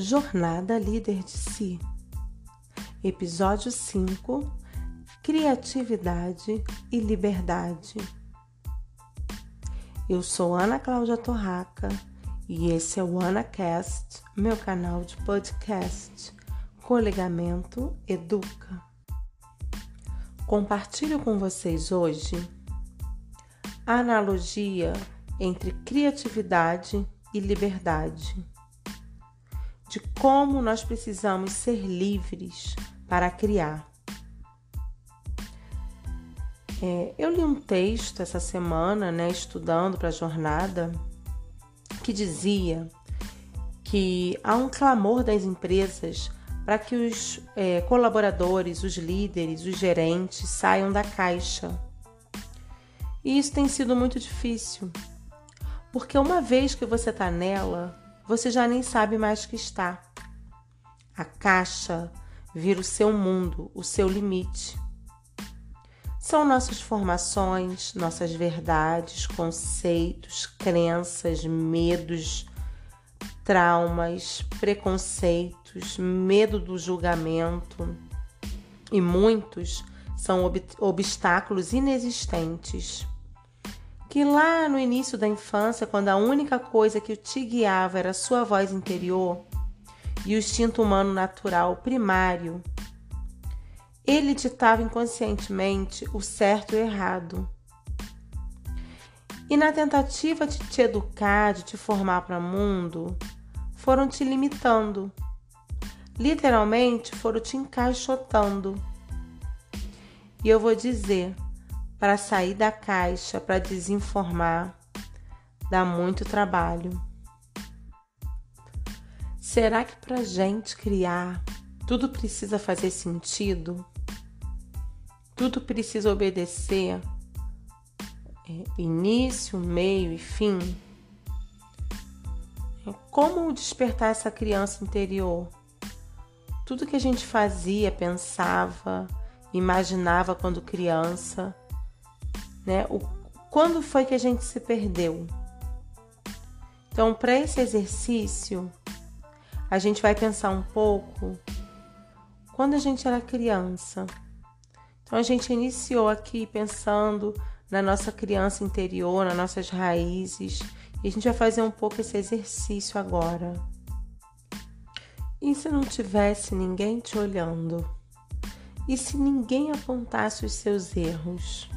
Jornada Líder de Si. Episódio 5: Criatividade e Liberdade. Eu sou Ana Cláudia Torraca e esse é o AnaCast, meu canal de podcast. Colegamento Educa. Compartilho com vocês hoje a analogia entre criatividade e liberdade de como nós precisamos ser livres para criar. É, eu li um texto essa semana, né, estudando para a jornada, que dizia que há um clamor das empresas para que os é, colaboradores, os líderes, os gerentes saiam da caixa. E isso tem sido muito difícil, porque uma vez que você está nela, você já nem sabe mais que está. A caixa vira o seu mundo, o seu limite. São nossas formações, nossas verdades, conceitos, crenças, medos, traumas, preconceitos, medo do julgamento. E muitos são ob obstáculos inexistentes que lá no início da infância, quando a única coisa que te guiava era a sua voz interior e o instinto humano natural primário, ele ditava inconscientemente o certo e o errado. E na tentativa de te educar, de te formar para o mundo, foram te limitando. Literalmente foram te encaixotando. E eu vou dizer, para sair da caixa, para desinformar, dá muito trabalho. Será que para gente criar tudo precisa fazer sentido? Tudo precisa obedecer é, início, meio e fim? É, como despertar essa criança interior? Tudo que a gente fazia, pensava, imaginava quando criança né? O, quando foi que a gente se perdeu? Então, para esse exercício, a gente vai pensar um pouco quando a gente era criança. Então, a gente iniciou aqui pensando na nossa criança interior, nas nossas raízes, e a gente vai fazer um pouco esse exercício agora. E se não tivesse ninguém te olhando? E se ninguém apontasse os seus erros?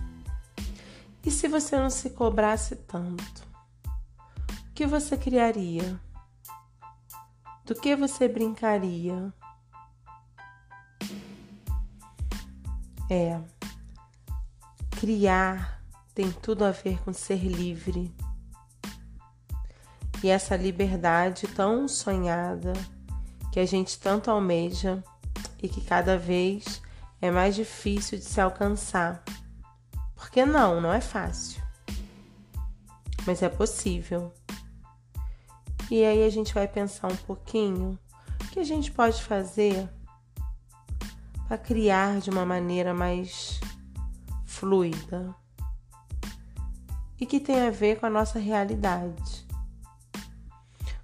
E se você não se cobrasse tanto? O que você criaria? Do que você brincaria? É, criar tem tudo a ver com ser livre. E essa liberdade tão sonhada que a gente tanto almeja e que cada vez é mais difícil de se alcançar. Porque não, não é fácil. Mas é possível. E aí a gente vai pensar um pouquinho o que a gente pode fazer para criar de uma maneira mais fluida e que tem a ver com a nossa realidade.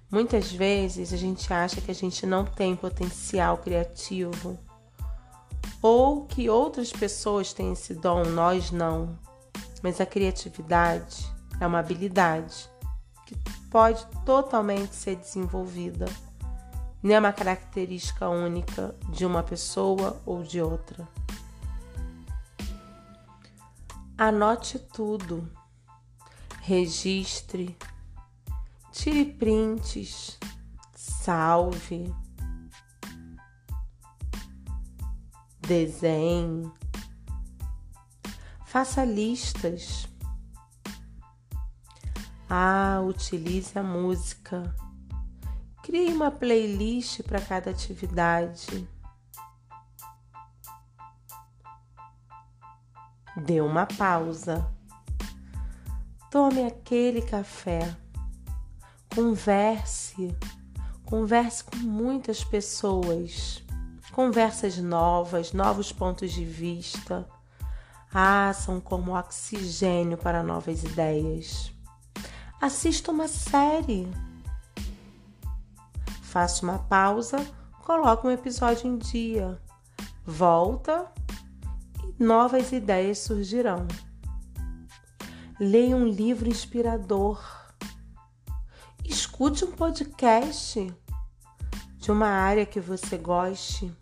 Muitas vezes a gente acha que a gente não tem potencial criativo ou que outras pessoas têm esse dom, nós não. Mas a criatividade é uma habilidade que pode totalmente ser desenvolvida. Não é uma característica única de uma pessoa ou de outra. Anote tudo, registre, tire prints, salve desenhe, faça listas. Ah, utilize a música. Crie uma playlist para cada atividade. Dê uma pausa. Tome aquele café. Converse. Converse com muitas pessoas conversas novas, novos pontos de vista. Ah, são como oxigênio para novas ideias. Assista uma série. faça uma pausa, coloque um episódio em dia, volta e novas ideias surgirão. Leia um livro inspirador. Escute um podcast de uma área que você goste.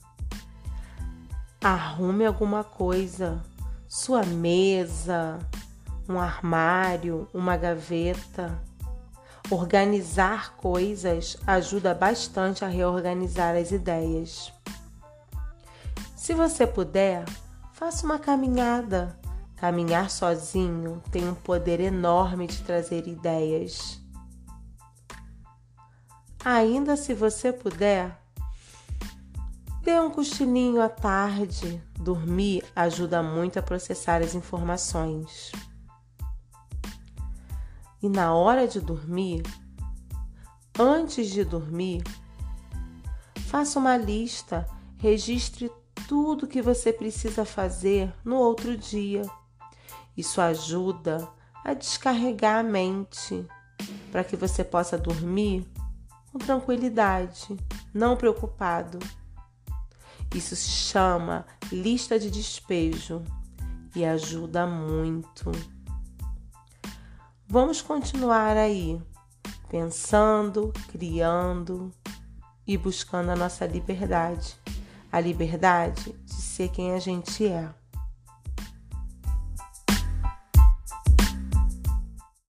Arrume alguma coisa, sua mesa, um armário, uma gaveta. Organizar coisas ajuda bastante a reorganizar as ideias. Se você puder, faça uma caminhada. Caminhar sozinho tem um poder enorme de trazer ideias. Ainda se você puder, dê um cochilinho à tarde. Dormir ajuda muito a processar as informações. E na hora de dormir, antes de dormir, faça uma lista, registre tudo que você precisa fazer no outro dia. Isso ajuda a descarregar a mente para que você possa dormir com tranquilidade, não preocupado. Isso se chama lista de despejo e ajuda muito. Vamos continuar aí, pensando, criando e buscando a nossa liberdade a liberdade de ser quem a gente é.